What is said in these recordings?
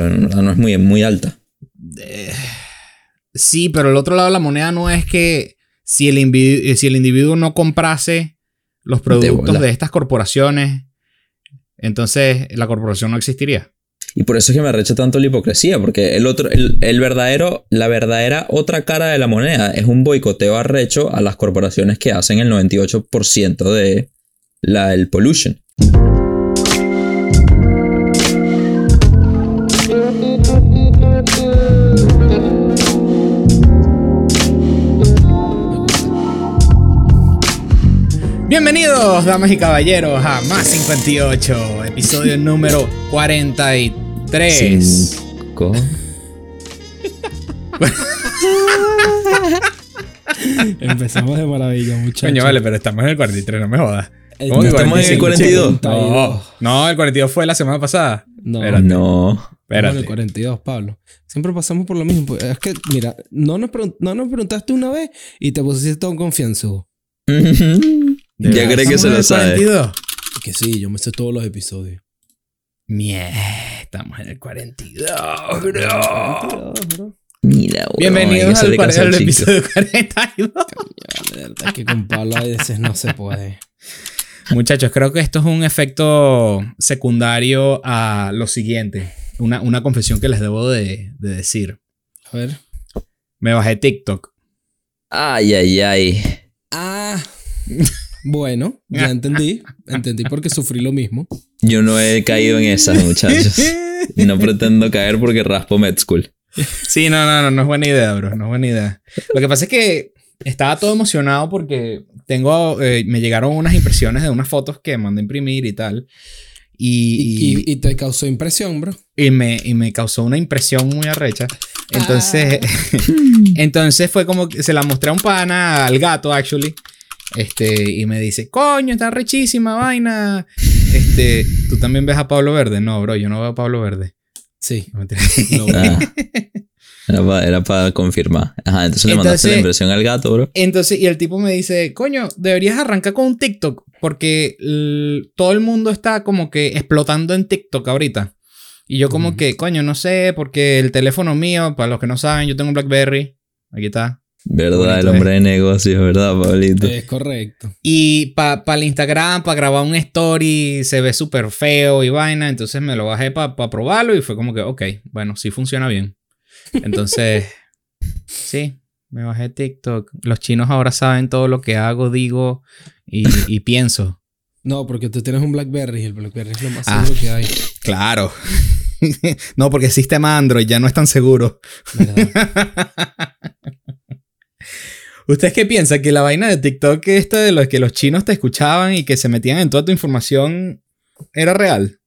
no es muy, muy alta. Eh, sí, pero el otro lado de la moneda no es que si el, individuo, si el individuo no comprase los productos de, estas corporaciones, entonces la corporación no existiría. Y por eso es que me arrecha tanto la hipocresía, porque el otro, el, verdadero, la verdadera otra cara de la moneda es un boicoteo arrecho a las corporaciones que hacen el 98% de la, el pollution. Bienvenidos, damas y caballeros, a Más 58, episodio número 43. Cinco. Empezamos de maravilla, muchachos. Coño, vale, pero estamos en el 43, no me jodas. ¿Cómo estamos en el 42? No, no, el 42 fue la semana pasada. No, no. Espérate. en el 42, Pablo. Siempre pasamos por lo mismo. Pues, es que, mira, no nos, no nos preguntaste una vez y te pusiste todo en confianza. Ya cree que se lo sabe. Que sí, yo me sé todos los episodios. Mierda, estamos en el 42, bro. Mira, Bienvenidos al, al episodio 42. De verdad que con Pablo a veces no se puede. Muchachos, creo que esto es un efecto secundario a lo siguiente. Una, una confesión que les debo de, de decir. A ver. Me bajé TikTok. Ay, ay, ay. Ah. Bueno, ya entendí. Entendí porque sufrí lo mismo. Yo no he caído en esas, muchachos. Y no pretendo caer porque raspo med school. Sí, no, no, no, no es buena idea, bro. No es buena idea. Lo que pasa es que estaba todo emocionado porque tengo, eh, me llegaron unas impresiones de unas fotos que mandé a imprimir y tal. Y, y, te causó impresión, bro. Y me, y me causó una impresión muy arrecha. Entonces, ah. entonces fue como que se la mostré a un pana, al gato, actually. Este, y me dice, coño, está rechísima vaina. Este, ¿tú también ves a Pablo Verde? No, bro, yo no veo a Pablo Verde. Sí. No, ah. Era para confirmar. Ajá, entonces, le mandaste la impresión al gato, bro. Entonces, y el tipo me dice, coño, deberías arrancar con un TikTok porque todo el mundo está como que explotando en TikTok ahorita. Y yo como que, coño, no sé, porque el teléfono mío, para los que no saben, yo tengo un BlackBerry. Aquí está. ¿Verdad? el hombre de negocios, ¿verdad, Pablito? Es correcto. Y para el Instagram, para grabar un story, se ve súper feo y vaina. Entonces me lo bajé para probarlo y fue como que, ok, bueno, sí funciona bien. Entonces, sí, me bajé TikTok. Los chinos ahora saben todo lo que hago, digo y, pienso. No, porque tú tienes un Blackberry y el Blackberry es lo más ah, seguro que hay. Claro. no, porque el sistema Android ya no es tan seguro. ¿Ustedes qué piensan? ¿Que la vaina de TikTok, esta de los que los chinos te escuchaban y que se metían en toda tu información, era real?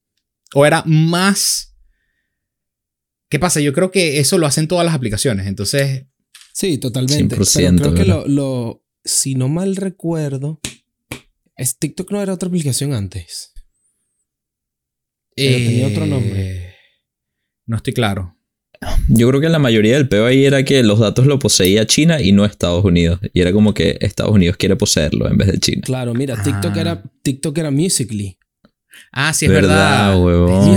¿O era más... ¿Qué pasa? Yo creo que eso lo hacen todas las aplicaciones, entonces... Sí, totalmente. Pero creo que lo, lo, Si no mal recuerdo... Es, TikTok no era otra aplicación antes. Pero tenía otro nombre. Eh, no estoy claro. Yo creo que la mayoría del peo ahí era que los datos lo poseía China y no Estados Unidos. Y era como que Estados Unidos quiere poseerlo en vez de China. Claro, mira, TikTok, era, ah. TikTok era Musically. Ah, sí, es verdad. Huevón.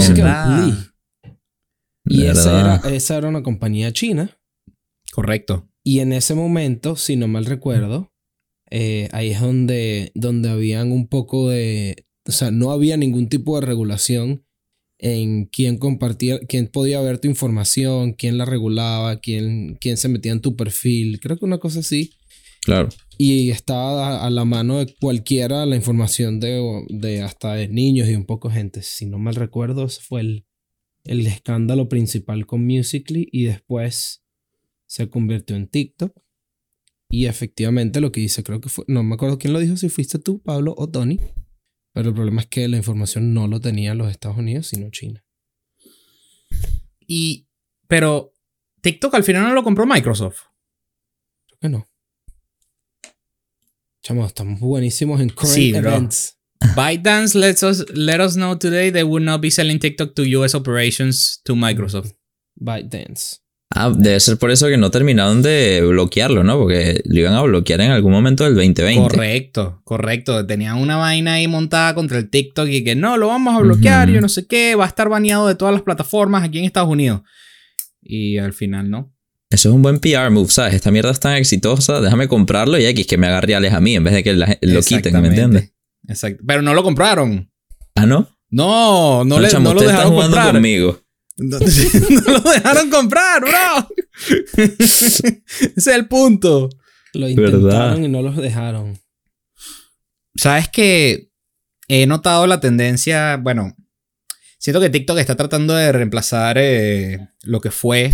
Y esa era, esa era una compañía china. Correcto. Y en ese momento, si no mal recuerdo, eh, ahí es donde, donde habían un poco de... O sea, no había ningún tipo de regulación en quién compartía, quién podía ver tu información, quién la regulaba, quién, quién se metía en tu perfil. Creo que una cosa así. Claro. Y estaba a, la mano de cualquiera la información de, de hasta de niños y un poco gente. Si no mal recuerdo, ese fue el, el escándalo principal con Musically y después se convirtió en TikTok. Y efectivamente lo que dice, creo que fue, no me acuerdo quién lo dijo, si fuiste tú, Pablo o Tony, pero el problema es que la información no lo tenían los Estados Unidos, sino China. Y. Pero. TikTok al final no lo compró Microsoft. Creo que no. Chamo, estamos buenísimos en current sí, events. ByteDance lets us, let us know today they would not be selling TikTok to US operations to Microsoft. ByteDance. Ah, debe ser por eso que no terminaron de bloquearlo, ¿no? Porque lo iban a bloquear en algún momento del 2020. Correcto, correcto. Tenían una vaina ahí montada contra el TikTok y que no, lo vamos a bloquear, yo no sé qué, va a estar baneado de todas las plataformas aquí en Estados Unidos. Y al final no. Eso es un buen PR move, ¿sabes? Esta mierda es tan exitosa, déjame comprarlo y X que me haga reales a mí en vez de que la- lo quiten, ¿me entiendes? Exacto. Pero no lo compraron. Ah, ¿no. No, no, Pero, le, chamo, no lo dejaron jugando comprar. conmigo. No, no lo dejaron comprar, bro. Ese es el punto. Lo ¿Verdad? intentaron y no los dejaron. Sabes que he notado la tendencia, bueno, siento que TikTok está tratando de reemplazar eh, lo que fue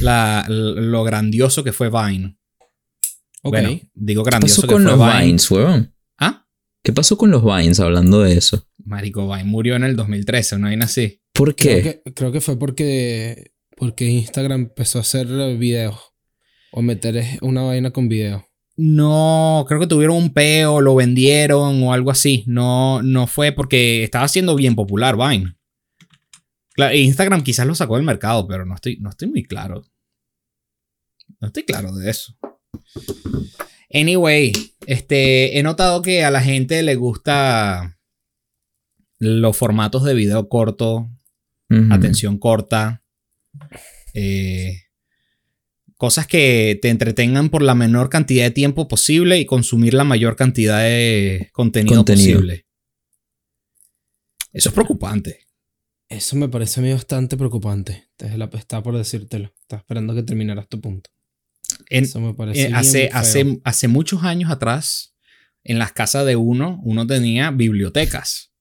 la, lo grandioso que fue Vine. Ok. Bueno, digo ¿Qué grandioso pasó que con fue los Vine. Vines, huevón? ¿Qué pasó con los Vines hablando de eso? Marico, Vine murió en el 2013, no hay así. ¿Por qué? Creo que, creo que fue porque, porque Instagram empezó a hacer videos. O meter una vaina con video. No, creo que tuvieron un peo, lo vendieron o algo así. No, no fue porque estaba siendo bien popular Vine. Claro, Instagram quizás lo sacó del mercado, pero no estoy, no estoy muy claro. No estoy claro de eso. Anyway, este, he notado que a la gente le gusta los formatos de video corto, atención corta, eh, cosas que te entretengan por la menor cantidad de tiempo posible y consumir la mayor cantidad de contenido, Contenido. posible. Eso es preocupante. Eso me parece a mí bastante preocupante. Entonces, la- Estaba por decírtelo. Estaba esperando que terminaras tu punto. En- Eso me parece eh, bien hace, hace, hace muchos años atrás, en las casas de uno, uno tenía bibliotecas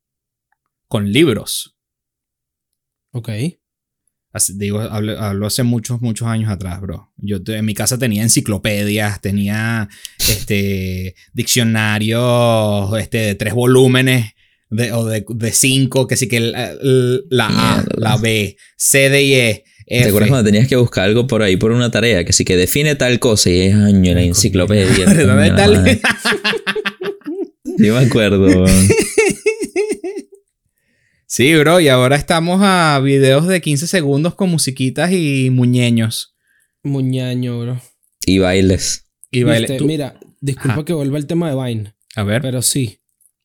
con libros. Ok. Así- digo, hablo, hablo hace muchos, muchos años atrás, bro. Yo te- en mi casa tenía enciclopedias, tenía este, diccionarios este, de tres volúmenes de, o de, de cinco, que sí que la, la A, la B, C, D y E. ¿Te acuerdas cuando tenías que buscar algo por ahí por una tarea? Que sí que define tal cosa y es año en la enciclopedia. ¿Dónde la el- madre. Yo me acuerdo. Sí, bro, y ahora estamos a videos de 15 segundos con musiquitas y muñeños. Muñaño, bro. Y bailes. Y baile. Viste, Tú- Mira, disculpa Ajá. que vuelva el tema de Vine. a ver. Pero sí.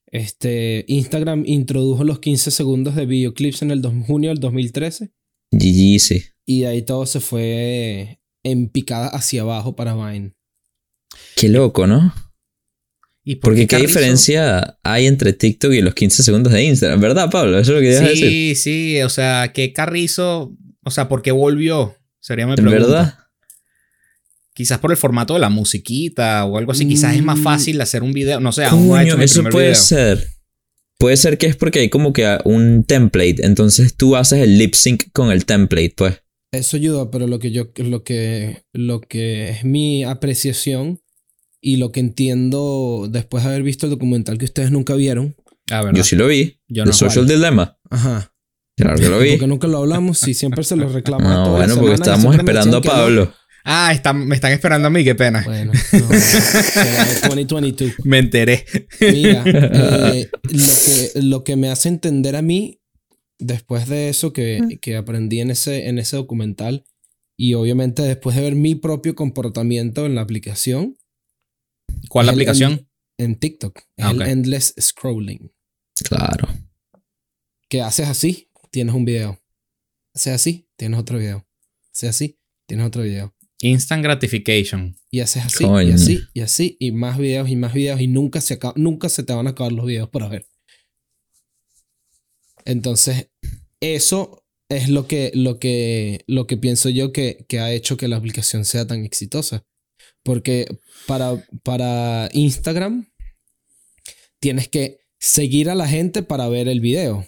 Este, Instagram introdujo los 15 segundos de videoclips en el dos- junio del 2013. GG, sí. Y de ahí todo se fue en picada hacia abajo para Vine. Qué loco, ¿no? ¿Y por Porque qué Carrizo? diferencia hay entre TikTok y los 15 segundos de Instagram, ¿verdad, Pablo? Eso es lo que querías decir. Sí, sí, o sea, que Carrizo, o sea, ¿por qué volvió? Sería mi ¿En pregunta. verdad? Quizás por el formato de la musiquita o algo así. Quizás es más Mm. fácil hacer un video. No sé, aún no he Coño, hecho mi eso puede video. ser. Puede ser que es porque hay como que un template, entonces tú haces el lip sync con el template, pues. Eso ayuda, pero lo que yo, lo que, lo que es mi apreciación y lo que entiendo después de haber visto el documental que ustedes nunca vieron. Ah. Yo sí lo vi. Yo no. Social Dilemma. Ajá. Claro que lo vi. Porque nunca lo hablamos y siempre se lo reclama. No, todas las bueno, porque estábamos esperando a. Pablo. Ah, están- me están esperando a mí, qué pena. Bueno, no, será de 2022. Me enteré. Mira, eh, lo, que, lo que me hace entender a mí, después de eso que, que aprendí en ese, en ese documental, y obviamente después de ver mi propio comportamiento en la aplicación, ¿Cuál la aplicación? en TikTok, es Ah, el endless scrolling. Claro. Que haces así, tienes un video. Haces así, tienes otro video. Haces así, tienes otro video. Instant gratification. Y haces así, y así, y así, y más videos, y más videos, y nunca se, acaba- nunca se te van a acabar los videos para ver. Entonces, eso es lo que, lo que, lo que pienso yo que, que ha hecho que la aplicación sea tan exitosa. Porque para, para Instagram tienes que seguir a la gente para ver el video.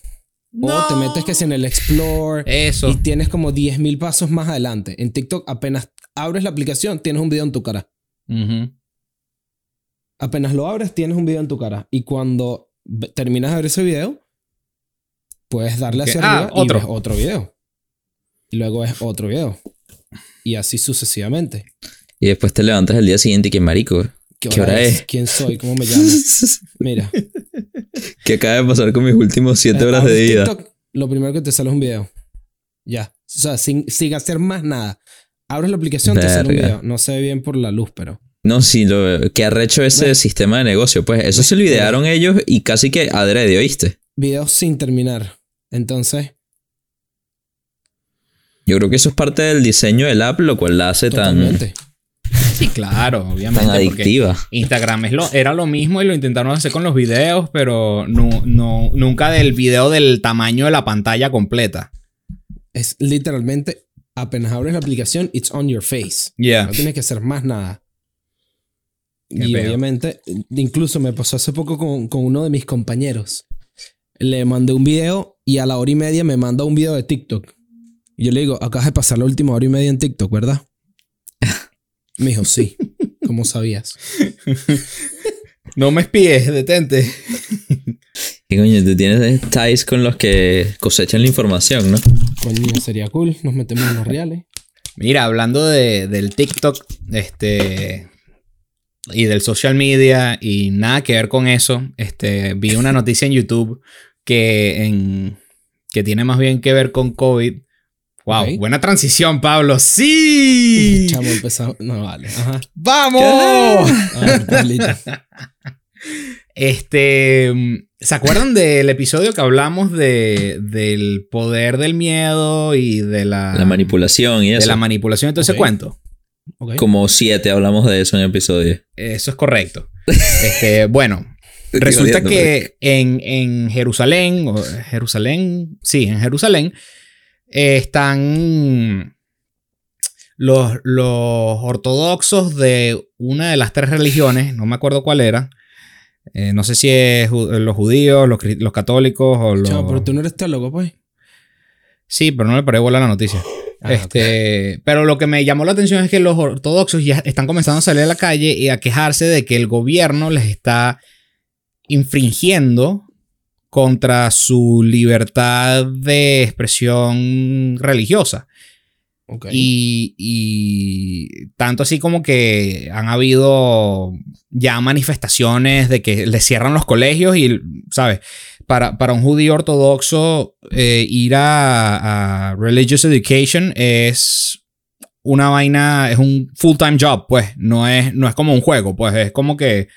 O te metes que si en el Explore Eso. y tienes como 10.000 pasos más adelante. En TikTok apenas abres la aplicación, tienes un video en tu cara. Apenas lo abres, tienes un video en tu cara. Y cuando terminas de ver ese video, puedes darle hacia Ah, arriba y otro. ves otro video. Y luego es otro video. Y así sucesivamente. Y después te levantas el día siguiente y que marico. ¿Qué hora es? ¿Quién soy? ¿Cómo me llamo? Mira. ¿Qué acaba de pasar con mis últimos 7 eh, horas de vida? TikTok, lo primero que te sale es un video. Ya. O sea, sin, sin hacer más nada. Abres la aplicación, te sale un Verga. video. No se ve bien por la luz, pero. No, sí, lo, que arrecho ese sistema de negocio. Pues eso se lo idearon ellos y casi que adrede, ¿oíste? Videos sin terminar. Entonces, Yo creo que eso es parte del diseño del app, lo cual la hace tan. Sí, claro, obviamente. tan adictiva. Instagram es lo, era lo mismo y lo intentaron hacer con los videos, pero no, no, nunca del video del tamaño de la pantalla completa. Es literalmente, apenas abres la aplicación, it's on your face. Yeah. No tienes que hacer más nada. Qué y obviamente, incluso me pasó hace poco con, con uno de mis compañeros. Le mandé un video y a la hora y media me manda un video de TikTok. Y yo le digo, acabas de pasar la última hora y media en TikTok, ¿verdad? Me dijo, sí. ¿Cómo sabías? No me espíes, detente. ¿Qué coño? Tú tienes ties con los que cosechan la información, ¿no? Coño, sería cool. Nos metemos en los reales. Mira, hablando de, del TikTok, este. Y del social media y nada que ver con eso, este, vi una noticia en YouTube que, en, que tiene más bien que ver con COVID. Wow, buena transición, Pablo. ¡Sí! Chamo, empezamos. No, vale. Ajá. ¡Vamos! A ver, Pablito. Este. ¿Se acuerdan del episodio que hablamos de, del poder del miedo y de la, La manipulación y de la manipulación de todo ese Ok. cuento? Como siete hablamos de eso en el episodio. Eso es correcto. Este, bueno, resulta que en, en Jerusalén, o Jerusalén, sí, en Jerusalén, eh, están los, los ortodoxos de una de las tres religiones, no me acuerdo cuál era. eh, no sé si es ju- los judíos, los, católicos o los... Chamo, pero tú no eres teólogo, pues. Sí, pero no le paré bola a la noticia. Ah, este, Pero lo que me llamó la atención es que los ortodoxos ya están comenzando a salir a la calle y a quejarse de que el gobierno les está infringiendo contra su libertad de expresión religiosa. Ok. Y, tanto así como que han habido ya manifestaciones de que les cierran los colegios y, ¿sabes? Para, para un judío ortodoxo, eh, ir a, a religious education es una vaina, es un full-time job, pues. No es, no es como un juego, pues. Es como que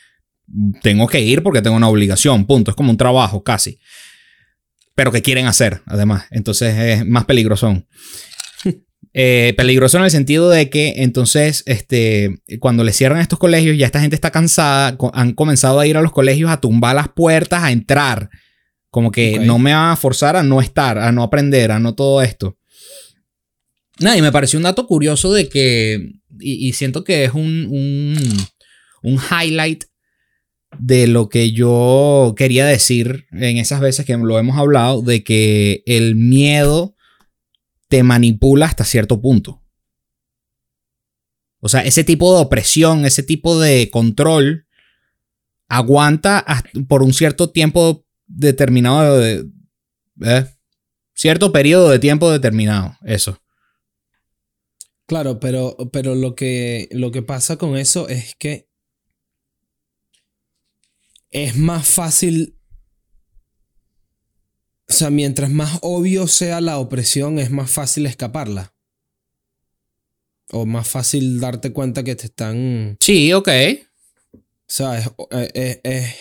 tengo que ir porque tengo una obligación, punto. Es como un trabajo, casi. Pero que quieren hacer, además. Entonces es más peligroso. Eh, peligroso en el sentido de que entonces, este, cuando le cierran estos colegios, ya esta gente está cansada, co- han comenzado a ir a los colegios a tumbar las puertas, a entrar. Como que no me van a forzar a no estar, a no aprender, a no todo esto. Nada, y me pareció un dato curioso de que, y, y siento que es un, un, un highlight de lo que yo quería decir en esas veces que lo hemos hablado, de que el miedo te manipula hasta cierto punto. O sea, ese tipo de opresión, ese tipo de control, aguanta por un cierto tiempo determinado de... ¿eh? Cierto periodo de tiempo determinado, eso. Claro, pero, pero lo, que, lo que pasa con eso es que es más fácil. O sea, mientras más obvio sea la opresión, es más fácil escaparla. O más fácil darte cuenta que te están. Sí, ok. O sea, es, es- es-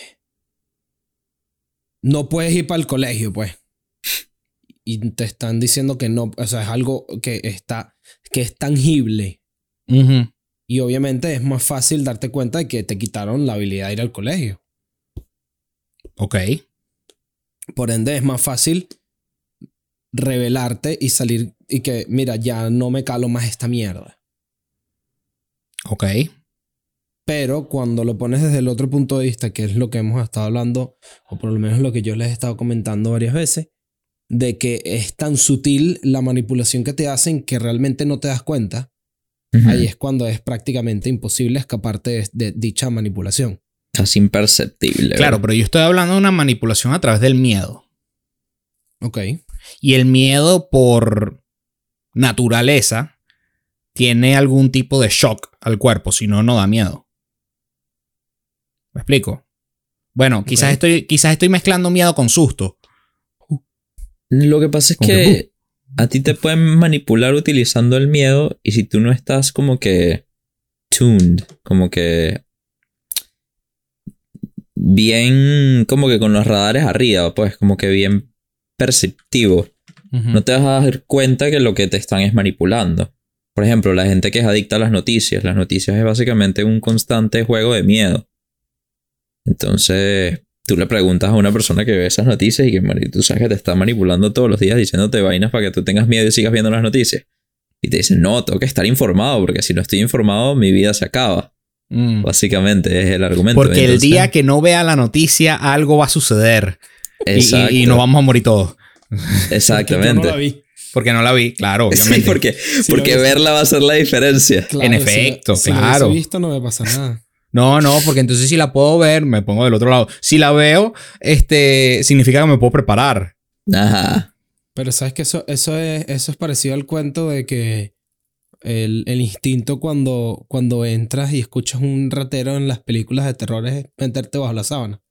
no puedes ir para el colegio, pues. Y te están diciendo que no. O sea, es algo que está. que es tangible. Y obviamente es más fácil darte cuenta de que te quitaron la habilidad de ir al colegio. Ok. Por ende, es más fácil revelarte y salir y que, mira, ya no me calo más esta mierda. Ok. Pero cuando lo pones desde el otro punto de vista, que es lo que hemos estado hablando, o por lo menos lo que yo les he estado comentando varias veces, de que es tan sutil la manipulación que te hacen que realmente no te das cuenta, ahí es cuando es prácticamente imposible escaparte de, de dicha manipulación. Casi imperceptible. Claro, ¿verdad? pero yo estoy hablando de una manipulación a través del miedo. Ok. Y el miedo por naturaleza tiene algún tipo de shock al cuerpo, si no, no da miedo. ¿Me explico? Bueno, quizás, estoy, quizás estoy mezclando miedo con susto. Lo que pasa es que a ti te pueden manipular utilizando el miedo y si tú no estás como que tuned, como que bien, como que con los radares arriba, pues como que bien perceptivo, no te vas a dar cuenta que lo que te están es manipulando. Por ejemplo, la gente que es adicta a las noticias, las noticias es básicamente un constante juego de miedo. Entonces, tú le preguntas a una persona que ve esas noticias y que tú sabes que te está manipulando todos los días diciéndote vainas para que tú tengas miedo y sigas viendo las noticias. Y te dicen, no, tengo que estar informado porque si no estoy informado mi vida se acaba. Mm. Básicamente es el argumento. Porque el día que no vea la noticia, algo va a suceder. Y- Y, Exacto, y nos vamos a morir todos. Exactamente. Yo no la vi. Porque no la vi, claro, Sí, obviamente. porque, Sí, porque vi. verla va a ser la diferencia. Claro, En si- efecto, si claro. hubiese visto no me pasa nada. No, no, porque entonces si la puedo ver, me pongo del otro lado. Si la veo, este, significa que me puedo preparar. Ajá. Pero sabes que eso, eso, es, eso es parecido al cuento de que el, el instinto cuando, cuando entras y escuchas un ratero en las películas de terror es meterte bajo la sábana.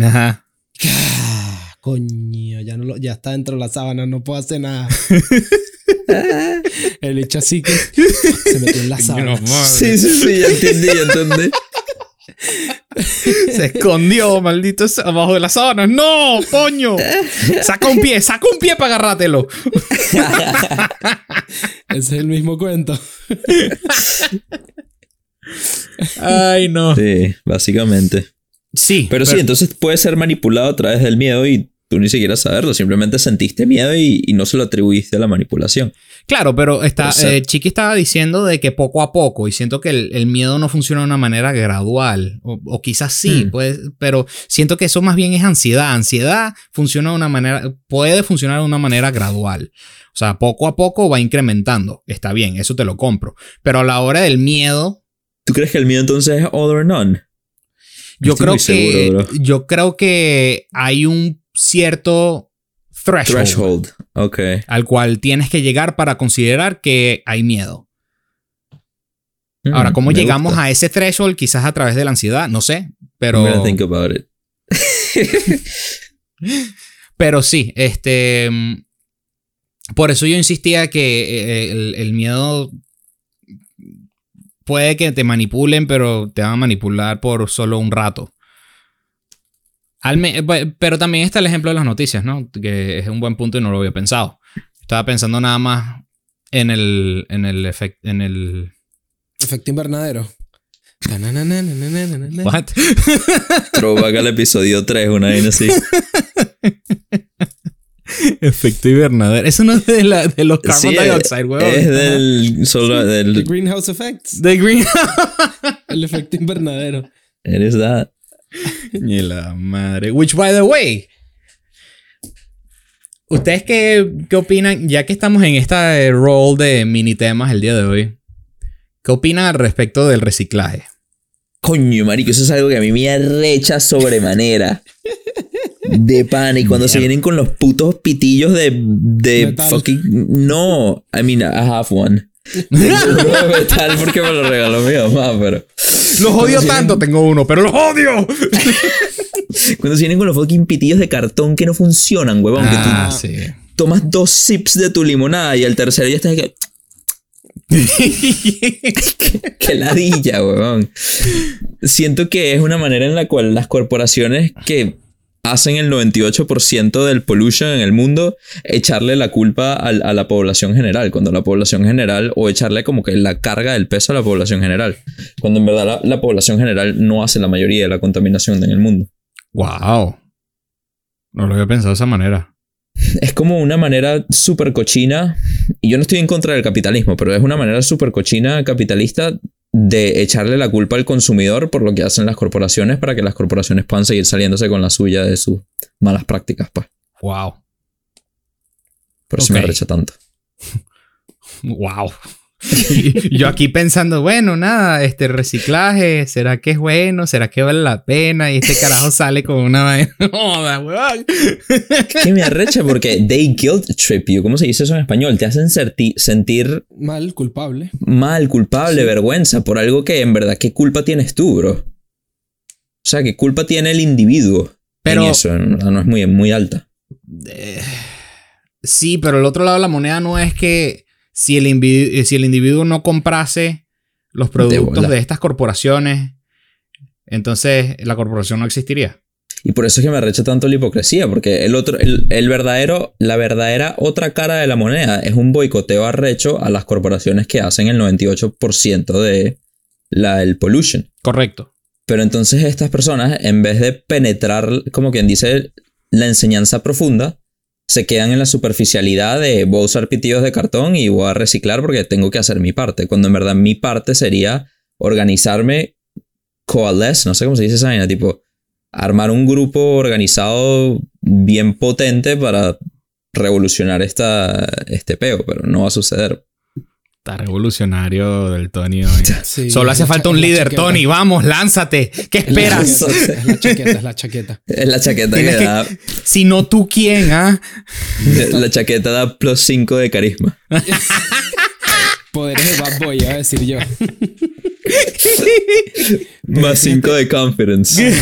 Ajá. Ah, Coño, ya, no lo- ya está dentro de la sábana, no puedo hacer nada. el hecho así que se metió en la sábana. Sí, sí, sí, ya entendí, ya entendí. Se escondió, maldito, abajo de las sábanas. ¡No, coño! Saca un pie, saca un pie para agarrátelo. Ese es el mismo cuento. Ay, no. Sí, básicamente. Sí. Pero, sí, entonces puede ser manipulado a través del miedo y tú ni siquiera saberlo. Simplemente sentiste miedo y, y no se lo atribuiste a la manipulación. Claro, pero está, se- eh, Chiqui estaba diciendo de que poco a poco, y siento que el, el miedo no funciona de una manera gradual, o, o quizás sí, Hmm. pues, pero siento que eso más bien es ansiedad. Ansiedad funciona de una manera, puede funcionar de una manera gradual. O sea, poco a poco va incrementando. Está bien, eso te lo compro. Pero a la hora del miedo, ¿Tú crees que el miedo entonces es all or none? yo Estoy creo seguro, que yo creo que hay un cierto threshold, Threshold. Ok. al cual tienes que llegar para considerar que hay miedo. Ahora, ¿cómo Mm, llegamos gusta. a ese threshold? Quizás a través de la ansiedad, no sé. Pero, I'm think about it. pero sí, este. mm, Por eso yo insistía que eh, el, el miedo puede que te manipulen, pero te van a manipular por solo un rato. Al me- pe- pero también está el ejemplo de las noticias, ¿no? Que es un buen punto y no lo había pensado. Estaba pensando nada más en el, en el efecto, en el... Efecto invernadero. What? Throwback al episodio 3, una vaina así. Efecto invernadero. Eso no es de, la, de los carbon Sí, es- dioxide, weón. Es del. Solo The del. Greenhouse Effects. De Green. El efecto invernadero. Eres that. Ni la madre. Which, by the way. ¿Ustedes qué, qué opinan? Ya que estamos en esta eh, role de mini temas el día de hoy. ¿Qué opinan al respecto del reciclaje? Coño, marico, eso es algo que a mí me arrecha sobremanera. De pan. Y cuando se vienen con los putos pitillos de. de Metal. fucking. No. I mean, I have one. De metal porque me lo regaló mi mamá, pero. Los odio tanto, tengo uno, pero los odio. Cuando se vienen con los fucking pitillos de cartón que no funcionan, huevón. Ah, que sí. tú tomas dos sips de tu limonada y al tercero ya estás. que- Qué ladilla, huevón. Siento que es una manera en la cual las corporaciones que hacen el 98% del pollution en el mundo, echarle la culpa a, la población general, cuando la población general, o echarle como que la carga del peso a la población general, cuando en verdad la, la población general no hace la mayoría de la contaminación en el mundo. wow. No lo había pensado de esa manera. Es como una manera súper cochina, y yo no estoy en contra del capitalismo, pero es una manera súper cochina capitalista de echarle la culpa al consumidor por lo que hacen las corporaciones para que las corporaciones puedan seguir saliéndose con la suya de sus malas prácticas, pues. Wow. Por eso me Ok. arrecha tanto. Wow. Y Yo aquí pensando, bueno, nada, este reciclaje, ¿será que es bueno? ¿Será que vale la pena? Y este carajo sale con una vaina. Weón. Que me arrecha porque they guilt trip you. ¿Cómo se dice eso en español? Te hacen sentir Mal, culpable. mal, culpable, vergüenza por algo que en verdad, ¿qué culpa tienes tú, bro? O sea, ¿qué culpa tiene el individuo? Pero- en eso, no no es muy, muy alta. Eh, Sí, pero el otro lado de la moneda no es que si el, individuo, si el individuo no comprase los productos de estas corporaciones, entonces la corporación no existiría. Y por eso es que me arrecha tanto la hipocresía, porque el otro, el, el verdadero, la verdadera otra cara de la moneda es un boicoteo arrecho a las corporaciones que hacen el 98% de la, el pollution. Correcto. Pero entonces estas personas, en vez de penetrar, como quien dice, la enseñanza profunda, se quedan en la superficialidad de voy a usar pitillos de cartón y voy a reciclar porque tengo que hacer mi parte. Cuando en verdad mi parte sería organizarme, coalesce, no sé cómo se dice esa vaina, tipo armar un grupo organizado bien potente para revolucionar esta, este peo, pero no va a suceder. Está revolucionario del Tony hoy. Sí, Solo hace falta un líder, chaqueta. Tony. Vamos, lánzate. ¿Qué esperas? chaqueta, Es la chaqueta, es la chaqueta. Es la chaqueta que, que- da, Si no tú, ¿quién? Ah? la chaqueta da plus 5 de carisma. Poderes de Bad Boy, iba a decir yo. Más 5 de confidence.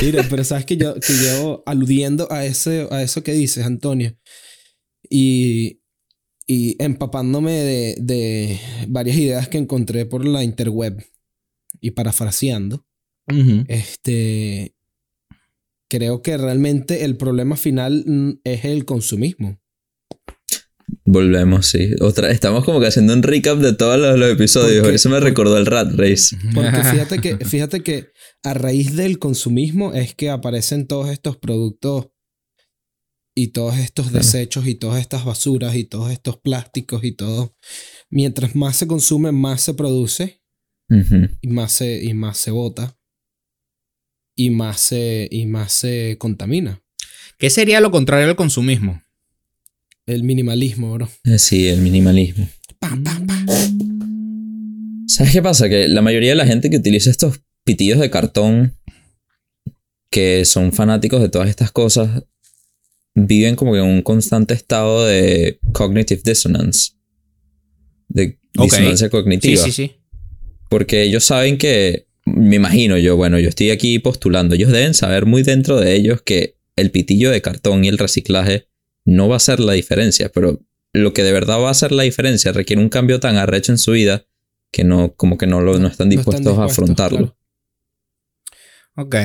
Mira, pero sabes que yo, que yo aludiendo a, ese, a eso que dices, Antonio, y, y empapándome de, de varias ideas que encontré por la interweb y parafraseando, este, creo que realmente el problema final mm, es el consumismo. Volvemos, sí. Otra, estamos como que haciendo un recap de todos los, los episodios. Porque- Eso me porque- recordó el Rat Race. Porque fíjate que, fíjate que a raíz del consumismo es que aparecen todos estos productos y todos estos Claro. desechos y todas estas basuras y todos estos plásticos y todo. Mientras más se consume, más se produce y más se, y más se bota y más se, y más se contamina. ¿Qué sería lo contrario al consumismo? El minimalismo, bro. Eh, Sí, el minimalismo. Pam, pam, pam. ¿Sabes qué pasa? Que la mayoría de la gente que utiliza estos pitillos de cartón, que son fanáticos de todas estas cosas, viven como que en un constante estado de cognitive dissonance. De disonancia Sí, cognitiva. sí, sí. Porque ellos saben que, me imagino yo, bueno, yo estoy aquí postulando, ellos deben saber muy dentro de ellos que el pitillo de cartón y el reciclaje no va a ser la diferencia, pero lo que de verdad va a hacer la diferencia requiere un cambio tan arrecho en su vida que no, como que no, lo, no están No dispuestos a afrontarlo. claro. Ok.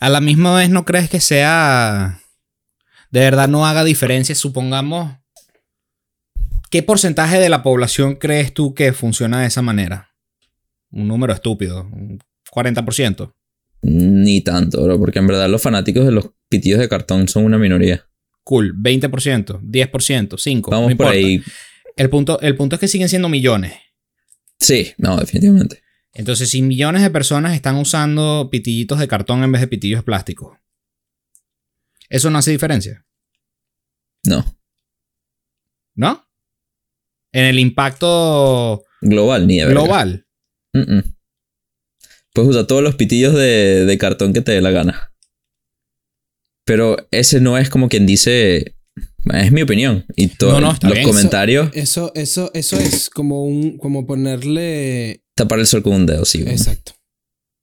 A la misma vez, ¿no crees que sea... De verdad no haga diferencia? Supongamos... ¿Qué porcentaje de la población crees tú que funciona de esa manera? Un número estúpido. Un 40%. Ni tanto, bro, porque en verdad los fanáticos de los pitillos de cartón son una minoría. Cool. 20%, 10%, 5%. Vamos no por ahí. El punto, el punto es que siguen siendo millones. Sí, no, definitivamente. Entonces, si millones de personas están usando pitillitos de cartón en vez de pitillos de plástico, ¿eso no hace diferencia? No. ¿No? En el impacto Global, ni de global. Mm, mm. Puedes usar todos los pitillos de, de cartón que te dé la gana. Pero ese no es como quien dice. Es mi opinión. Y todos No, no, está los bien. comentarios. Eso, eso, eso es como un, como ponerle. Tapar el sol con un dedo, sí. bueno, Exacto.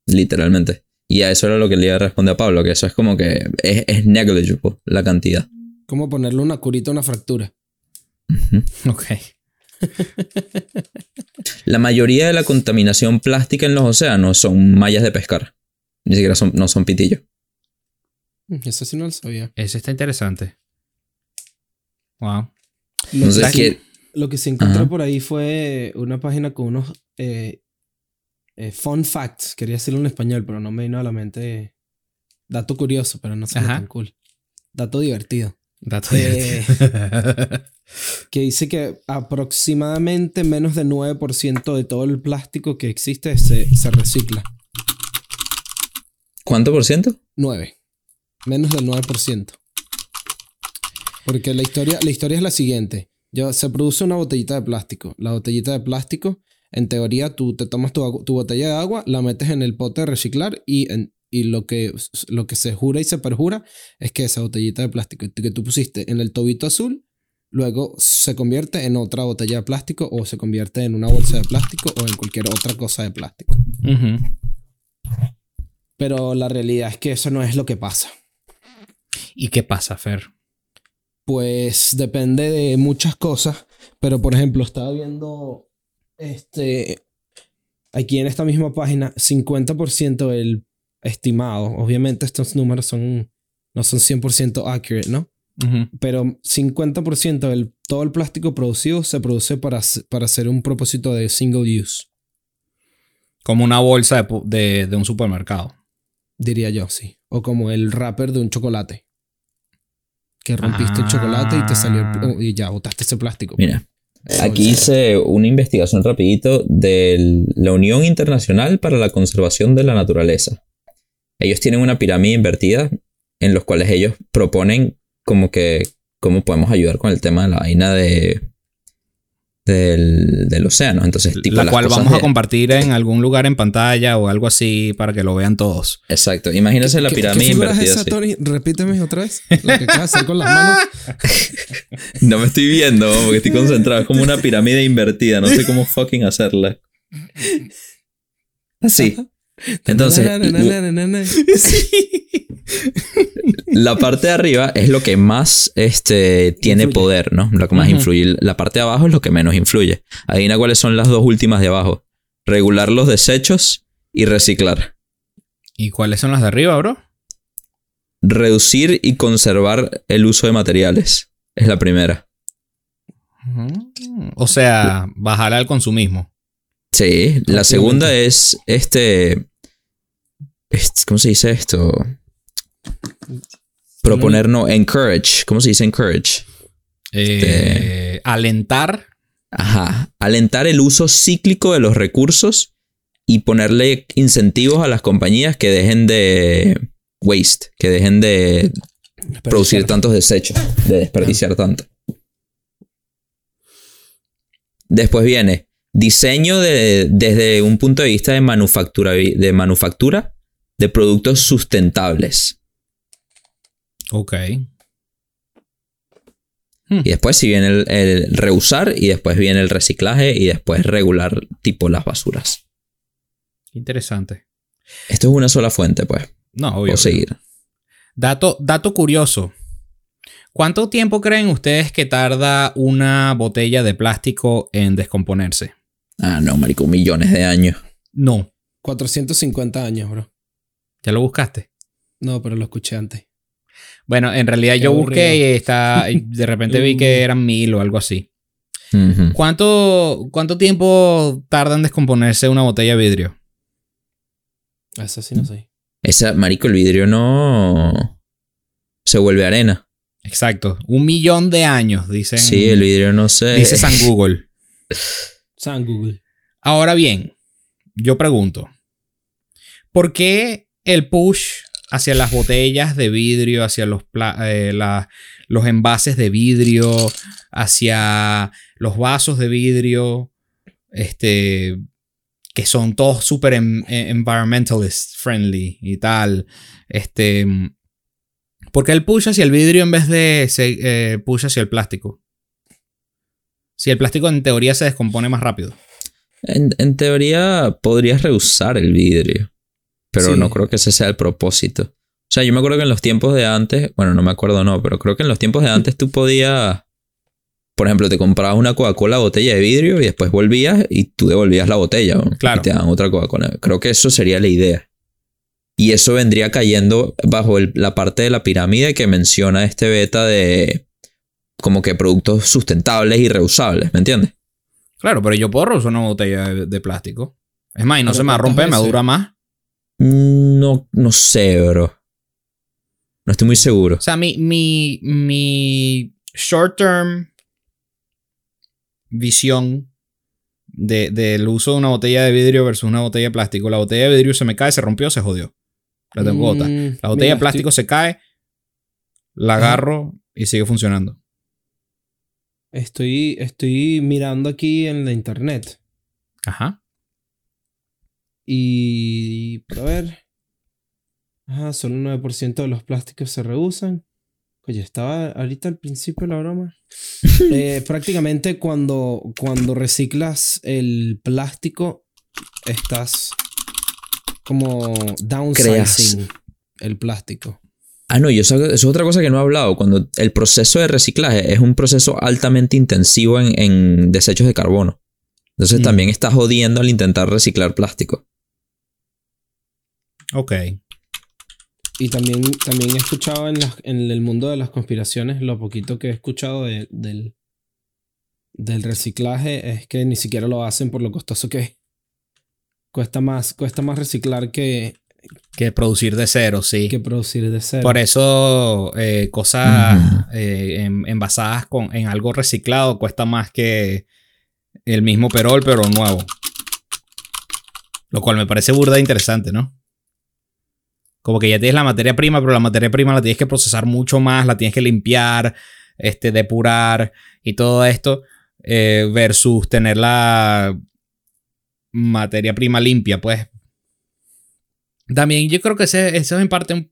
literalmente. Y a eso era lo que le iba a responder a Pablo, que eso es como que es, es negligible la cantidad. Como ponerle una curita a una fractura. Ok. La mayoría de la contaminación plástica en los océanos son mallas de pescar. Ni siquiera son, no son pitillos. Mm, Eso sí no lo sabía. Ese está interesante. Wow. Lo, Entonces, que, lo que se encontró Ajá. por ahí fue una página con unos eh, eh, fun facts. Quería decirlo en español, pero no me vino a la mente. Dato curioso, pero no Ajá. tan cool. Dato divertido. Dato Eh. divertido. Que dice que aproximadamente menos del 9% de todo el plástico que existe se, se recicla. ¿Cuánto por ciento? 9. Menos del 9%. Porque la historia, la historia es la siguiente. Yo, se produce una botellita de plástico. La botellita de plástico, en teoría, tú te tomas tu, botella de agua, la metes en el pote de reciclar y, en- y lo, que, lo que se jura y se perjura es que esa botellita de plástico que tú pusiste en el tobito azul, luego se convierte en otra botella de plástico o se convierte en una bolsa de plástico o en cualquier otra cosa de plástico. Pero la realidad es que eso no es lo que pasa. ¿Y qué pasa, Fer? Pues depende de muchas cosas. Pero por ejemplo, estaba viendo este aquí en esta misma página 50% del estimado. Obviamente estos números son no son 100% accurate, ¿no? Ujú. Pero 50% del todo el plástico producido se produce para, para hacer un propósito de single use, Como una bolsa de, de- de un supermercado. diría yo, sí. O como el wrapper de un chocolate. Que rompiste el Ah. chocolate y te salió el pl- y ya botaste ese plástico. Mira, aquí hice una investigación rapidito de la Unión Internacional para la Conservación de la Naturaleza. Ellos tienen una pirámide invertida en los cuales ellos proponen como que cómo podemos ayudar con el tema de la vaina de del, del océano. Entonces, tipo la cual vamos a compartir en algún lugar en pantalla o algo así para que lo vean todos. Exacto. Imagínense la ¿Qué- pirámide ¿Qué figura es invertida esa, así. Tony? Repíteme otra vez. Lo que acabas de hacer con las manos. No me estoy viendo porque estoy concentrado. Es como una pirámide invertida. No sé cómo fucking hacerla. Así. Entonces, Na, na, na, la parte de arriba es lo que más este, tiene Influye. poder, ¿no? Lo que más influye. La parte de abajo es lo que menos influye. Adivina cuáles son las dos últimas de abajo. Regular los desechos y reciclar. ¿Y cuáles son las de arriba, bro? Reducir y conservar el uso de materiales. Es la primera. O sea, bajar al consumismo. Sí, la segunda es este, este- ¿Cómo se dice esto? Proponer, no, encourage. ¿Cómo se dice encourage? Eh, Alentar. Ajá. Alentar el uso cíclico de los recursos y ponerle incentivos a las compañías que dejen de waste, que dejen de producir tantos desechos, de desperdiciar tanto. Después viene diseño de- desde un punto de vista de manufactura, de manufactura de productos sustentables. Ok. Y después si viene el, el reusar y después viene el reciclaje y después regular tipo las basuras. Interesante. Esto es una sola fuente, pues. No, obvio. Seguir. Dato, dato curioso. ¿Cuánto tiempo creen ustedes que tarda una botella de plástico en descomponerse? Ah, no, marico, millones de años. No. 450 años, bro. ¿Ya lo buscaste? No, pero lo escuché antes. Bueno, en realidad Qué yo busqué y está, de repente vi que eran mil o algo así. ¿Cuánto, ¿Cuánto tiempo tarda en descomponerse una botella de vidrio? Eso sí no sé. Esa, marico, el vidrio no se vuelve arena. Exacto. Un millón de años, dicen. Sí, el vidrio no se. Dice San Google. Ahora bien, yo pregunto, ¿por qué el push hacia las botellas de vidrio, hacia los, eh, los envases de vidrio, hacia los vasos de vidrio, este, que son todos súper environmentalist friendly y tal? Este, ¿Por qué el push hacia el vidrio en vez de se- eh, push hacia el plástico? Si el plástico en teoría se descompone más rápido. En, en teoría podrías reusar el vidrio, pero Sí. no creo que ese sea el propósito. O sea, yo me acuerdo que en los tiempos de antes, bueno, no me acuerdo no, pero creo que en los tiempos de antes tú podías, por ejemplo, te comprabas una Coca-Cola botella de vidrio y después volvías y tú devolvías la botella. Claro. y te dan otra Coca-Cola. Creo que eso sería la idea. Y eso vendría cayendo bajo el- la parte de la pirámide que menciona este beta de como que productos sustentables y reusables, ¿me entiendes? Claro, pero yo puedo reusar una botella de, de plástico. Es más, y no ¿Pero se me va a cuántas romper, me veces? dura más. No, no sé, bro. No estoy muy seguro. O sea, mi, mi, mi short term visión de- del uso de una botella de vidrio versus una botella de plástico. La botella de vidrio se me cae, se rompió, se jodió. La tengo. Mm, La botella mira, de plástico se cae, la agarro y sigue funcionando. Estoy, estoy mirando aquí en la internet. Ajá. Y. Para ver. Ajá, solo un 9% de los plásticos se reusan. Oye, estaba ahorita al principio la broma. Eh, prácticamente cuando, cuando reciclas el plástico, estás como downsizing el plástico. Ah, no, y eso, eso es otra cosa que no he hablado. Cuando el proceso de reciclaje es un proceso altamente intensivo en, en desechos de carbono. Entonces Mm. también estás jodiendo al intentar reciclar plástico. Ok. Y también, también he escuchado en, las- en el mundo de las conspiraciones, lo poquito que he escuchado de- del, del reciclaje es que ni siquiera lo hacen por lo costoso que es. Cuesta más, cuesta más reciclar que, Que producir de cero, sí. que producir de cero. Por eso eh, cosas eh, en- envasadas con, en algo reciclado cuesta más que el mismo perol, pero nuevo. Lo cual me parece burda e interesante, ¿no? Como que ya tienes la materia prima, pero la materia prima la tienes que procesar mucho más, la tienes que limpiar, este, depurar y todo esto, eh, versus tener la materia prima limpia, pues. También yo creo que ese, eso es en parte un,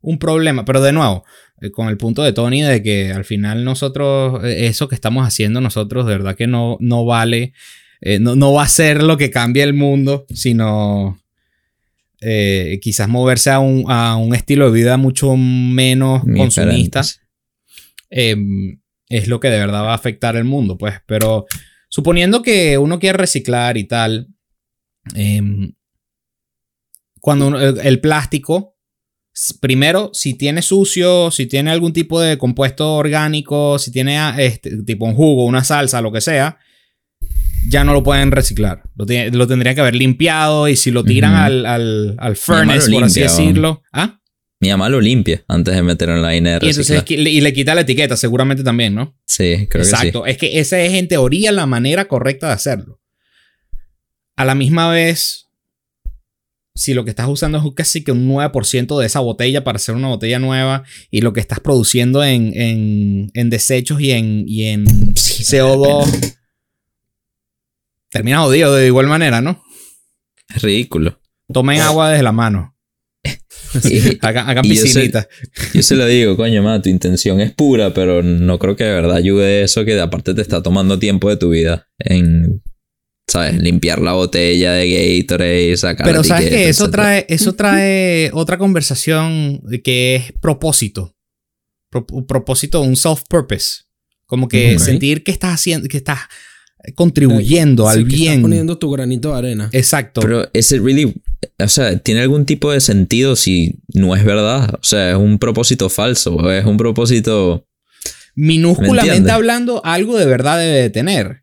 un problema, pero de nuevo, eh, con el punto de Tony de que al final nosotros, eh, eso que estamos haciendo nosotros, de verdad que no, no vale, eh, no, no va a ser lo que cambie el mundo, sino eh, quizás moverse a un, a un estilo de vida mucho menos Muy consumista eh, es lo que de verdad va a afectar el mundo, pues. Pero suponiendo que uno quiere reciclar y tal, eh, cuando el, plástico, primero, si tiene sucio, si tiene algún tipo de compuesto orgánico, si tiene ah, este, tipo un jugo, una salsa, lo que sea, ya no lo pueden reciclar. Lo, tendrían que haber limpiado y si lo tiran al, al, al furnace, por así decirlo. ¿Ah? Mi mamá lo limpia antes de meterlo en la vaina de Y, entonces, y le quita la etiqueta, seguramente también, ¿no? Sí, creo Exacto. Es que esa es en teoría la manera correcta de hacerlo. A la misma vez, si lo que estás usando es casi que un 9% de esa botella para hacer una botella nueva y lo que estás produciendo en, en- en desechos y en, y en Sí, CO2, termina jodido de igual manera, ¿no? Es ridículo. Tomen agua desde la mano. Y- Hagan, hagan yo. Yo se lo digo, coño, ma, tu intención es pura, pero no creo que de verdad ayude eso que aparte te está tomando tiempo de tu vida en, ¿sabes? Limpiar la botella de Gatorade, sacar Pero la sabes que eso etcétera. trae, eso trae otra conversación que es propósito. Pro- propósito, un self-purpose. Como que sentir que estás haciendo, que estás contribuyendo Sí, al que estás bien. poniendo tu granito de arena. Exacto. Pero es really, o sea, tiene algún tipo de sentido si no es verdad. O sea, es un propósito falso, es un propósito. ¿Me Minúsculamente hablando, algo de verdad debe de tener.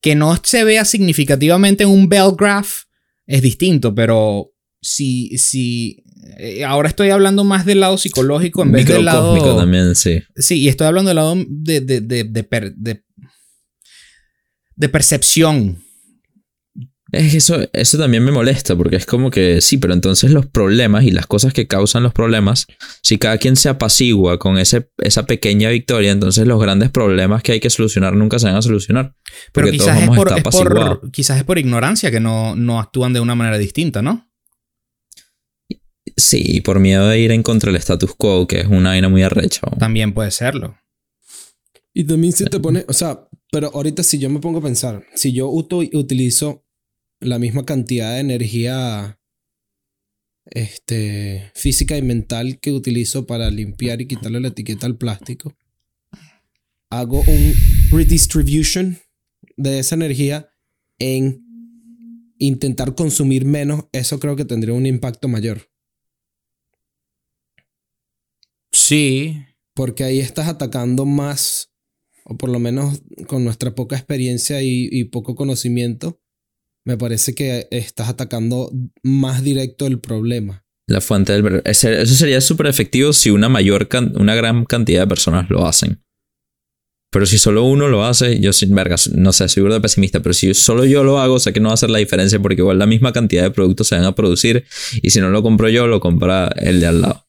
Que no se vea significativamente en un bell graph es distinto, pero si, si eh, ahora estoy hablando más del lado psicológico en vez del lado también, sí. Sí, y estoy hablando del lado de, de, de, de, per- de- de percepción. Es que eso, eso también me molesta, porque es como que sí, pero entonces los problemas y las cosas que causan los problemas, si cada quien se apacigua con ese, esa pequeña victoria, entonces los grandes problemas que hay que solucionar nunca se van a solucionar. Pero todos quizás es, vamos a por, estar es por- apaciguados. quizás es por ignorancia que no, no actúan de una manera distinta, ¿no? Sí, y por miedo de ir en contra del status quo, que es una vaina muy arrecha. También puede serlo. Y también si te pone, o sea, pero ahorita si yo me pongo a pensar, si yo uto- utilizo la misma cantidad de energía este, física y mental que utilizo para limpiar y quitarle la etiqueta al plástico, hago un redistribution de esa energía en intentar consumir menos, eso creo que tendría un impacto mayor. Sí. Porque ahí estás atacando más, o por lo menos con nuestra poca experiencia y, y poco conocimiento, me parece que estás atacando más directo el problema. La fuente del... Eso sería súper efectivo si una mayor, can- una gran cantidad de personas lo hacen. Pero si solo uno lo hace, yo sin vergas, no sé, soy de pesimista, pero si solo yo lo hago, sé que no va a hacer la diferencia porque igual la misma cantidad de productos se van a producir y si no lo compro yo, lo compra el de al lado.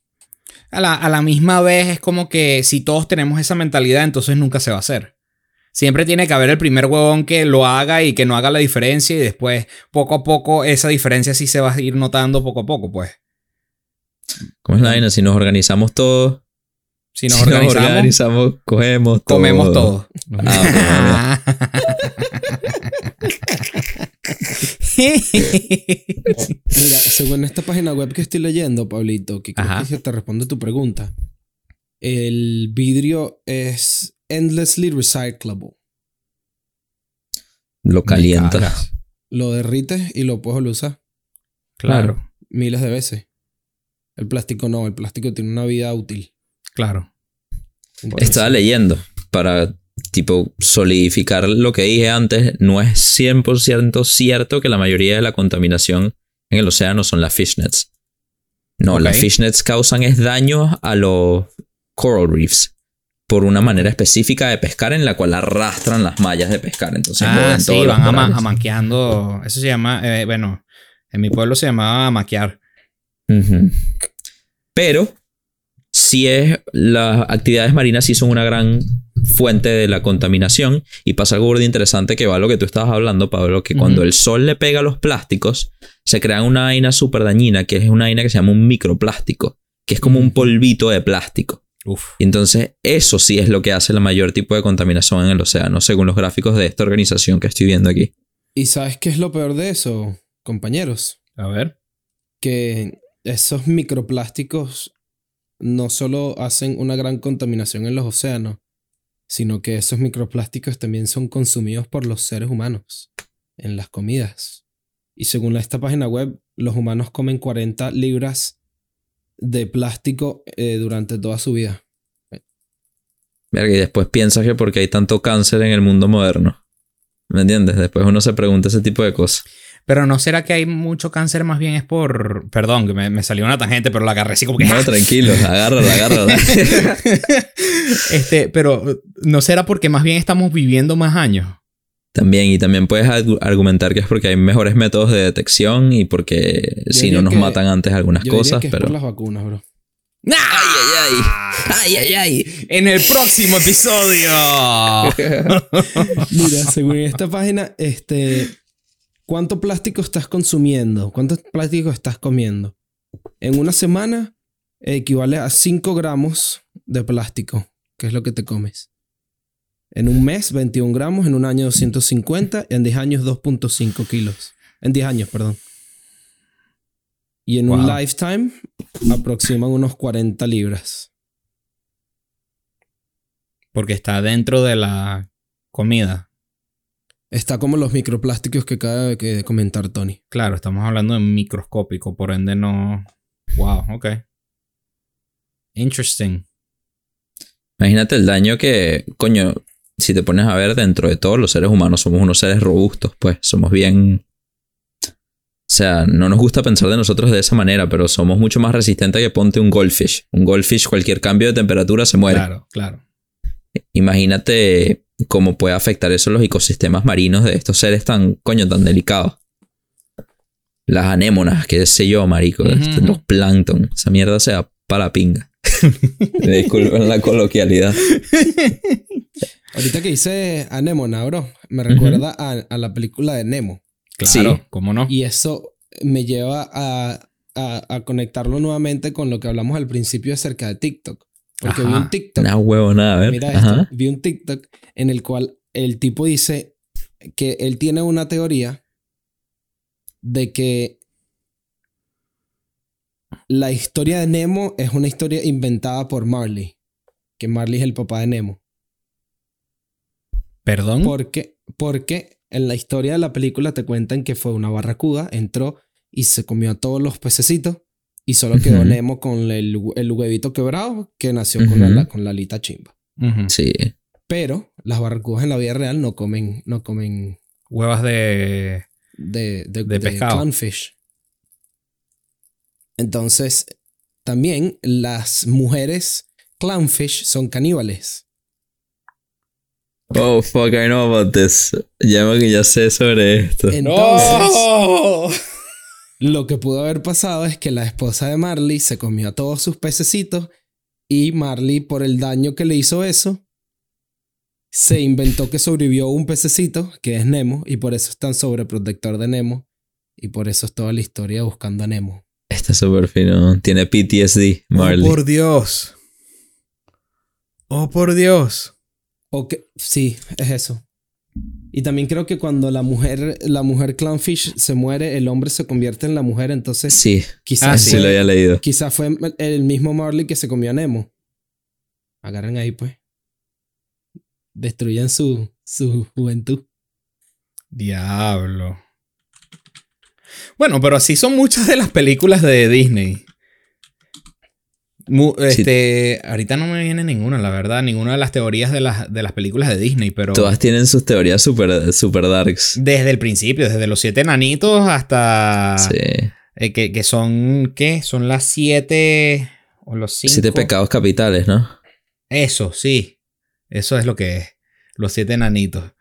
A la, a la misma vez es como que si todos tenemos esa mentalidad, entonces nunca se va a hacer. Siempre tiene que haber el primer huevón que lo haga y que no haga la diferencia y después poco a poco esa diferencia sí se va a ir notando poco a poco, pues. ¿Cómo es la vaina? Si nos organizamos todos, Si nos si organizamos, organizamos, cogemos todo. comemos todo. Ah, Mira, según esta página web que estoy leyendo, Pablito, que creo Ajá. que te responde tu pregunta, el vidrio es endlessly recyclable. Lo calientas. Lo derrites y lo puedes usar Claro, miles de veces. El plástico no, el plástico tiene una vida útil. claro. Estaba leyendo para, tipo, solidificar lo que dije antes. No es 100% cierto que la mayoría de la contaminación en el océano son las fishnets. No, las fishnets causan es daño a los coral reefs por una manera específica de pescar en la cual arrastran las mallas de pescar. Entonces, Ah, sí, van amaqueando. Eso se llama, eh, bueno, en mi pueblo se llamaba amaquear. Pero sí es las actividades marinas sí son una gran fuente de la contaminación y pasa algo muy interesante que va a lo que tú estabas hablando, Pablo, que cuando el sol le pega a los plásticos se crea una vaina súper dañina que es una vaina que se llama un microplástico, que es como un polvito de plástico. Uf. Y entonces eso sí es lo que hace el mayor tipo de contaminación en el océano, según los gráficos de esta organización que estoy viendo aquí. ¿Y sabes qué es lo peor de eso, compañeros? A ver. Que esos microplásticos no solo hacen una gran contaminación en los océanos, sino que esos microplásticos también son consumidos por los seres humanos en las comidas. Y según esta página web, los humanos comen 40 libras de plástico eh, durante toda su vida. Verga, Y después piensas que porque hay tanto cáncer en el mundo moderno. ¿Me entiendes? Después uno se pregunta ese tipo de cosas. Pero no será que hay mucho cáncer, más bien es por. Perdón, que me, me salió una tangente, pero la agarré así como que. No, tranquilo, agárrala, agárrala. este, pero no será porque más bien estamos viviendo más años. También, y también puedes argu- argumentar que es porque hay mejores métodos de detección y porque si no nos que- matan antes algunas Yo diría cosas, que es pero... por las vacunas, bro. ¡Ay, ay, ay! ¡Ay, ay, ay! En el próximo episodio. Mira, según esta página, este, ¿cuánto plástico estás consumiendo? ¿Cuánto plástico estás comiendo? En una semana equivale a 5 gramos de plástico, que es lo que te comes. En un mes, 21 gramos. En un año, 250. En 10 años, 2.5 kilos. En 10 años, perdón. Y en un lifetime, aproximan unos 40 libras. Porque está dentro de la comida. Está como los microplásticos que acaba de comentar Tony. Claro, estamos hablando de microscópico, por ende no. Wow, ok. Interesting. Imagínate el daño que, coño, si te pones a ver dentro de todos los seres humanos, somos unos seres robustos, pues somos bien... O sea, no nos gusta pensar de nosotros de esa manera, pero somos mucho más resistentes que ponte un goldfish. Un goldfish, cualquier cambio de temperatura se muere. Claro, claro. Imagínate cómo puede afectar eso los ecosistemas marinos de estos seres tan, coño, tan delicados. Las anémonas, qué sé yo, marico. Este. Los plancton. Esa mierda se va para pinga. Disculpen la coloquialidad. Ahorita que hice Anémona, bro, me recuerda a, a la película de Nemo. Claro, Sí. ¿cómo no? Y eso me lleva a, a- a conectarlo nuevamente con lo que hablamos al principio acerca de TikTok. Porque vi un TikTok. Una huevonada, a ver. Mira Ajá. esto. Vi un TikTok en el cual el tipo dice que él tiene una teoría de que la historia de Nemo es una historia inventada por Marley. Que Marley es el papá de Nemo. Perdón. Porque, porque en la historia de la película te cuentan que fue una barracuda, entró y se comió a todos los pececitos y solo quedó. Nemo con el, el huevito quebrado que nació con, la, con la alita chimba. Sí. Pero las barracudas en la vida real no comen, no comen Huevas de. de, de, De pescado. clownfish. Entonces, también las mujeres clownfish son caníbales. Oh, fuck, I know about this. Llama que ya sé sobre esto. Entonces, lo que pudo haber pasado es que la esposa de Marley se comió a todos sus pececitos y Marley, por el daño que le hizo eso, se inventó que sobrevivió un pececito, que es Nemo, y por eso es tan sobreprotector de Nemo. Y por eso es toda la historia buscando a Nemo. Está súper fino. Tiene PTSD, Marley. Oh, por Dios. Oh, por Dios. Sí, es eso. Y también creo que cuando la mujer, la mujer clownfish se muere, el hombre se convierte en la mujer. Entonces, Sí, quizás Ah, sí fue, lo había leído. quizás fue el mismo Marley que se comió a Nemo. Agarren ahí, pues. Destruyen su, su juventud. Diablo. Bueno, pero así son muchas de las películas de Disney. Mu- Sí. este, ahorita no me viene ninguna, la verdad, ninguna de las teorías de las, de las películas de Disney, pero Todas tienen sus teorías super, super darks. desde el principio, desde los siete nanitos hasta Sí. eh, que, que son, ¿qué? Son las siete o los cinco. Siete pecados capitales, ¿no? Eso, sí. Eso es lo que es. Los siete nanitos.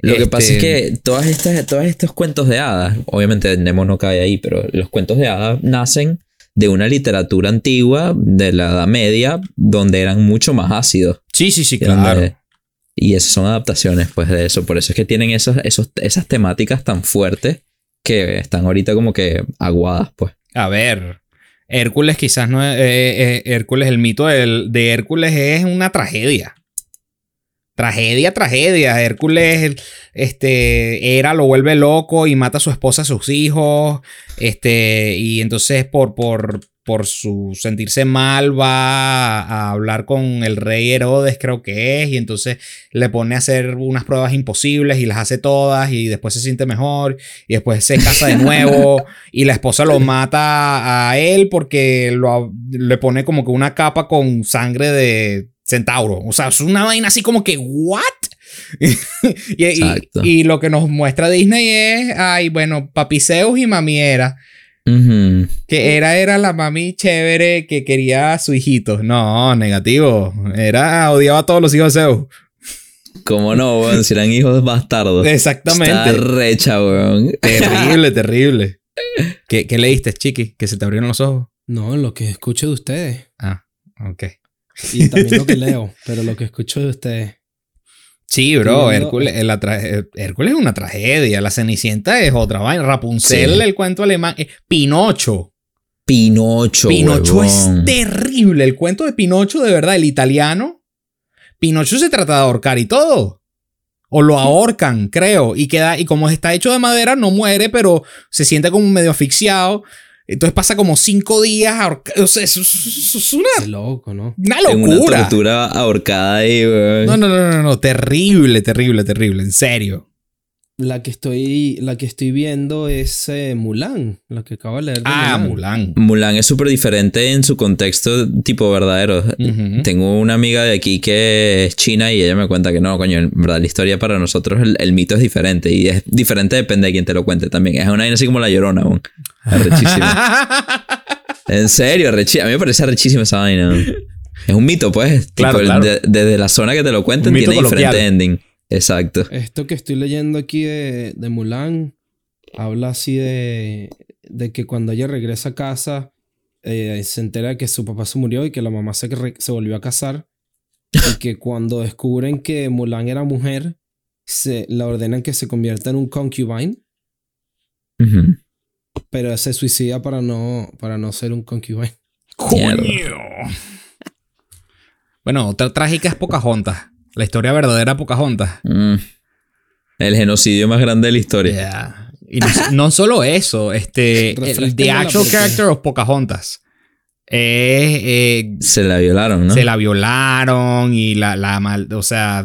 Lo que pasa es Este, que todas estas, todos estos cuentos de hadas, obviamente Nemo no cae ahí, pero los cuentos de hadas nacen de una literatura antigua de la Edad Media donde eran mucho más ácidos. Sí, sí, sí, donde- claro. Y esas son adaptaciones pues de eso. Por eso es que tienen esos, esas temáticas tan fuertes que están ahorita como que aguadas, pues. A ver, Hércules quizás no es... eh, eh, Hércules, el mito del- de Hércules es una tragedia. Tragedia, tragedia. Hércules, este, Hera lo vuelve loco y mata a su esposa, a sus hijos. Este, y entonces por, por, por su sentirse mal va a hablar con el rey Herodes, creo que es, y entonces le pone a hacer unas pruebas imposibles y las hace todas y después se siente mejor y después se casa de nuevo y la esposa lo mata a él porque lo, le pone como que una capa con sangre de centauro. O sea, es una vaina así como que, ¿what? y, y- Exacto. y lo que nos muestra Disney es, ay, bueno, papi Zeus y mami Hera. Ujú. Que era, era la mami chévere que quería a su hijito. No, negativo. Era, odiaba a todos los hijos de Zeus. ¿Cómo no, weón? Si eran hijos bastardos. Exactamente. Está recha, weón. Terrible, terrible. ¿Qué, ¿Qué leíste, chiqui? Que se te abrieron los ojos. No, lo que escucho de ustedes. Ah, ok. Y también lo que leo, pero lo que escucho de ustedes. Sí, bro, Hércules, eh, eh, Hércules es una tragedia. La Cenicienta es otra vaina. Rapunzel, Sí. el cuento alemán. eh, Pinocho. Pinocho, Pinocho es terrible. El cuento de Pinocho, de verdad, el italiano. Pinocho se trata de ahorcar y todo. O lo ahorcan, creo. Y queda, y como está hecho de madera, no muere, pero se siente como medio asfixiado. Entonces pasa como cinco días ahorca- O sea, eso, eso- eso es una, Qué loco, ¿no? una En una locura. tortura ahorcada ahí, weón. No, no, no, no, no. Terrible, terrible, terrible. En serio. La que estoy, la que estoy viendo es eh, Mulan, la que acabo de leer. de Ah, Mulan. Mulan es súper diferente en su contexto tipo verdadero. Tengo una amiga de aquí que es china y ella me cuenta que no, coño, en verdad la historia para nosotros el, el mito es diferente y es diferente depende de quién te lo cuente también. Es una vaina así como la llorona aún. En serio, a mí me parece arrechísima esa vaina. Es un mito, pues. Claro, tipo, claro. de- desde la zona que te lo cuenten tiene diferente ending. Exacto. Esto que estoy leyendo aquí de, de Mulan habla así de, de que cuando ella regresa a casa eh, se entera que su papá se murió y que la mamá se, se volvió a casar y que cuando descubren que Mulan era mujer se la ordenan que se convierta en un concubine pero se suicida para no para no ser un concubine Coño. Bueno, otra trágica es Pocahontas. La historia verdadera de Pocahontas. Mm. El genocidio más grande de la historia. Yeah. Y no, no solo eso, este, el, the actual character of Pocahontas. eh, Se la violaron, ¿no? Se la violaron y la, la mal, o sea...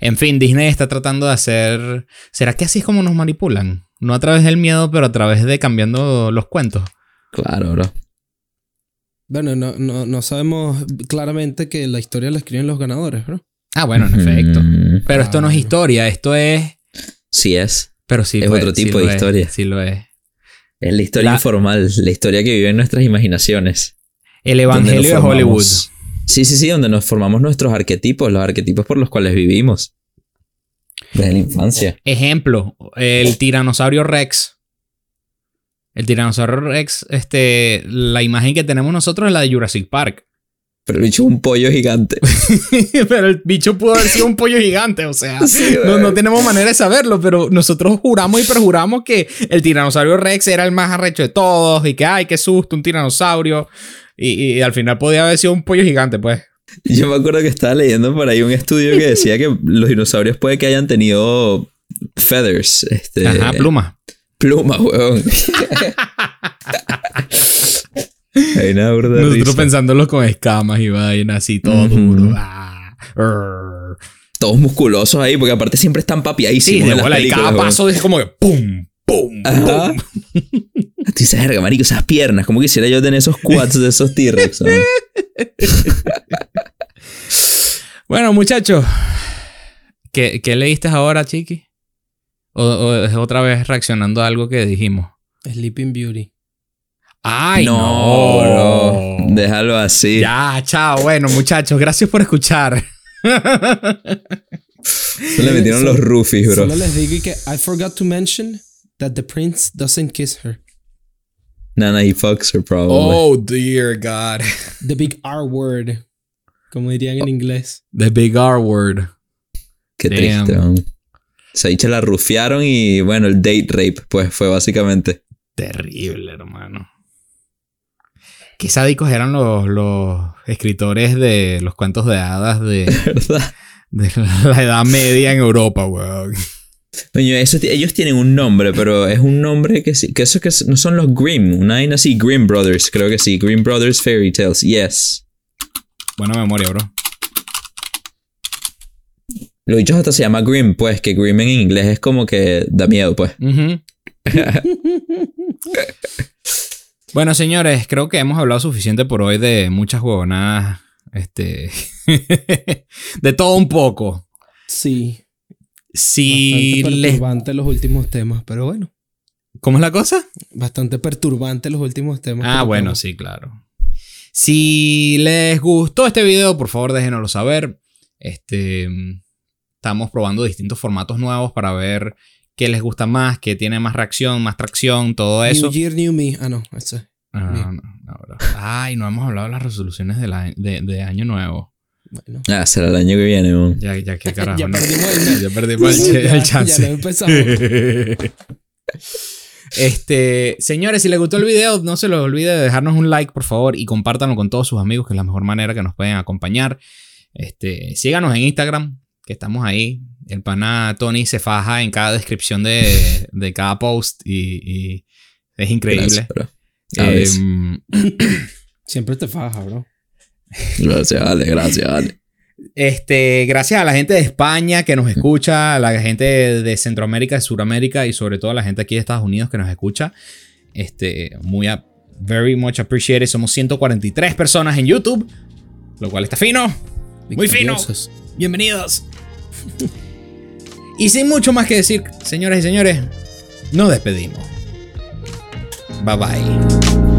En fin, Disney está tratando de hacer... ¿Será que así es como nos manipulan? No a través del miedo, pero a través de cambiando los cuentos. Claro, bro. Bueno no, no, no sabemos claramente que la historia la escriben los ganadores bro Ah, bueno, en efecto. Mm, Pero esto no es Claro. historia, esto es... sí es. Pero sí Es lo otro tipo de es, historia. Sí lo es. Es la historia La- informal, la historia que vive en nuestras imaginaciones. El Evangelio de Hollywood. Sí, sí, sí, donde nos formamos nuestros arquetipos, los arquetipos por los cuales vivimos. Desde la infancia. Ejemplo, el tiranosaurio Rex. El tiranosaurio Rex, este, la imagen que tenemos nosotros es la de Jurassic Park. Pero el bicho es un pollo gigante. pero el bicho pudo haber sido un pollo gigante, o sea, no, no tenemos manera de saberlo, pero nosotros juramos y perjuramos que el tiranosaurio Rex era el más arrecho de todos y que, ay, qué susto, un tiranosaurio. Y, y al final podía haber sido un pollo gigante, pues. Yo me acuerdo que estaba leyendo por ahí un estudio que decía que los dinosaurios puede que hayan tenido feathers. Este, Ajá, pluma. Weón. Hay una burda de Nosotros risa. pensándolos con escamas y vainas así, todo Ujú. duro. Ah. Todos musculosos ahí, porque aparte siempre están Sí, papiadísimos. de en las bola, y cada paso es como que pum, pum, Ajá. pum. Tú dices, verga, marico, esas piernas. Como quisiera yo tener esos quads de esos T-Rex. ¿no? Bueno, muchachos, ¿qué, qué leíste ahora, Chiqui? O, o es otra vez reaccionando a algo que dijimos? Sleeping Beauty. Ay, no. no. Déjalo así. Ya, chao. Bueno, muchachos, gracias por escuchar. Se le metieron los roofies, bro. Solo les digo que I forgot to mention that the prince doesn't kiss her. Nana, he fucks her probably. Oh, dear God. The big R word. Como dirían en inglés. The big R word. Qué damn. triste, man. Se dicho la rufiaron y bueno, el date rape, pues fue básicamente. Terrible, hermano. Qué sádicos eran los, los escritores de los cuentos de hadas de, ¿Verdad? de la Edad Media en Europa, weón. Eso ellos tienen un nombre, pero es un nombre que sí, que eso que no son los Grimm, una vaina así, Grimm Brothers, creo que sí, Grimm Brothers Fairy Tales, yes. Buena memoria, bro. Los dichos hasta se llama Grimm, pues, que Grimm en inglés es como que da miedo, pues. Bueno, señores, creo que hemos hablado suficiente por hoy de muchas huevonadas. Este. de todo un poco. Sí. Si bastante les. perturbante los últimos temas, pero bueno. ¿Cómo es la cosa? Bastante perturbante los últimos temas. Ah, bueno, sí, claro. Si les gustó este video, por favor déjenoslo saber. Este, estamos probando distintos formatos nuevos para ver qué les gusta más, qué tiene más reacción, más tracción, todo eso. New Year, New Me. Ah, no. Eso. es- No, no, no. Ay, no hemos hablado de las resoluciones de, la- de, de año nuevo. Bueno. Ah, será el año que viene, man. Ya, ya, qué carajo. Ya perdimos el- Ya perdimos el, Ya- el chance. ya no empezamos. Este, señores, si les gustó el video, no se les olvide de dejarnos un like, por favor, y compártanlo con todos sus amigos, que es la mejor manera que nos pueden acompañar. Este, síganos en Instagram, que estamos ahí. El pana Tony se faja en cada descripción de, de cada post y, y es increíble. Gracias. Em, Siempre te faja, bro. Gracias, Ale, gracias, Ale. Este, gracias a la gente de España que nos escucha, a la gente de Centroamérica, de Sudamérica y sobre todo a la gente aquí de Estados Unidos que nos escucha. Este, muy a- very much appreciated. Somos 143 personas en YouTube, lo cual está fino. Muy fino. Bienvenidos. y sin mucho más que decir, señoras y señores, nos despedimos. Bye bye.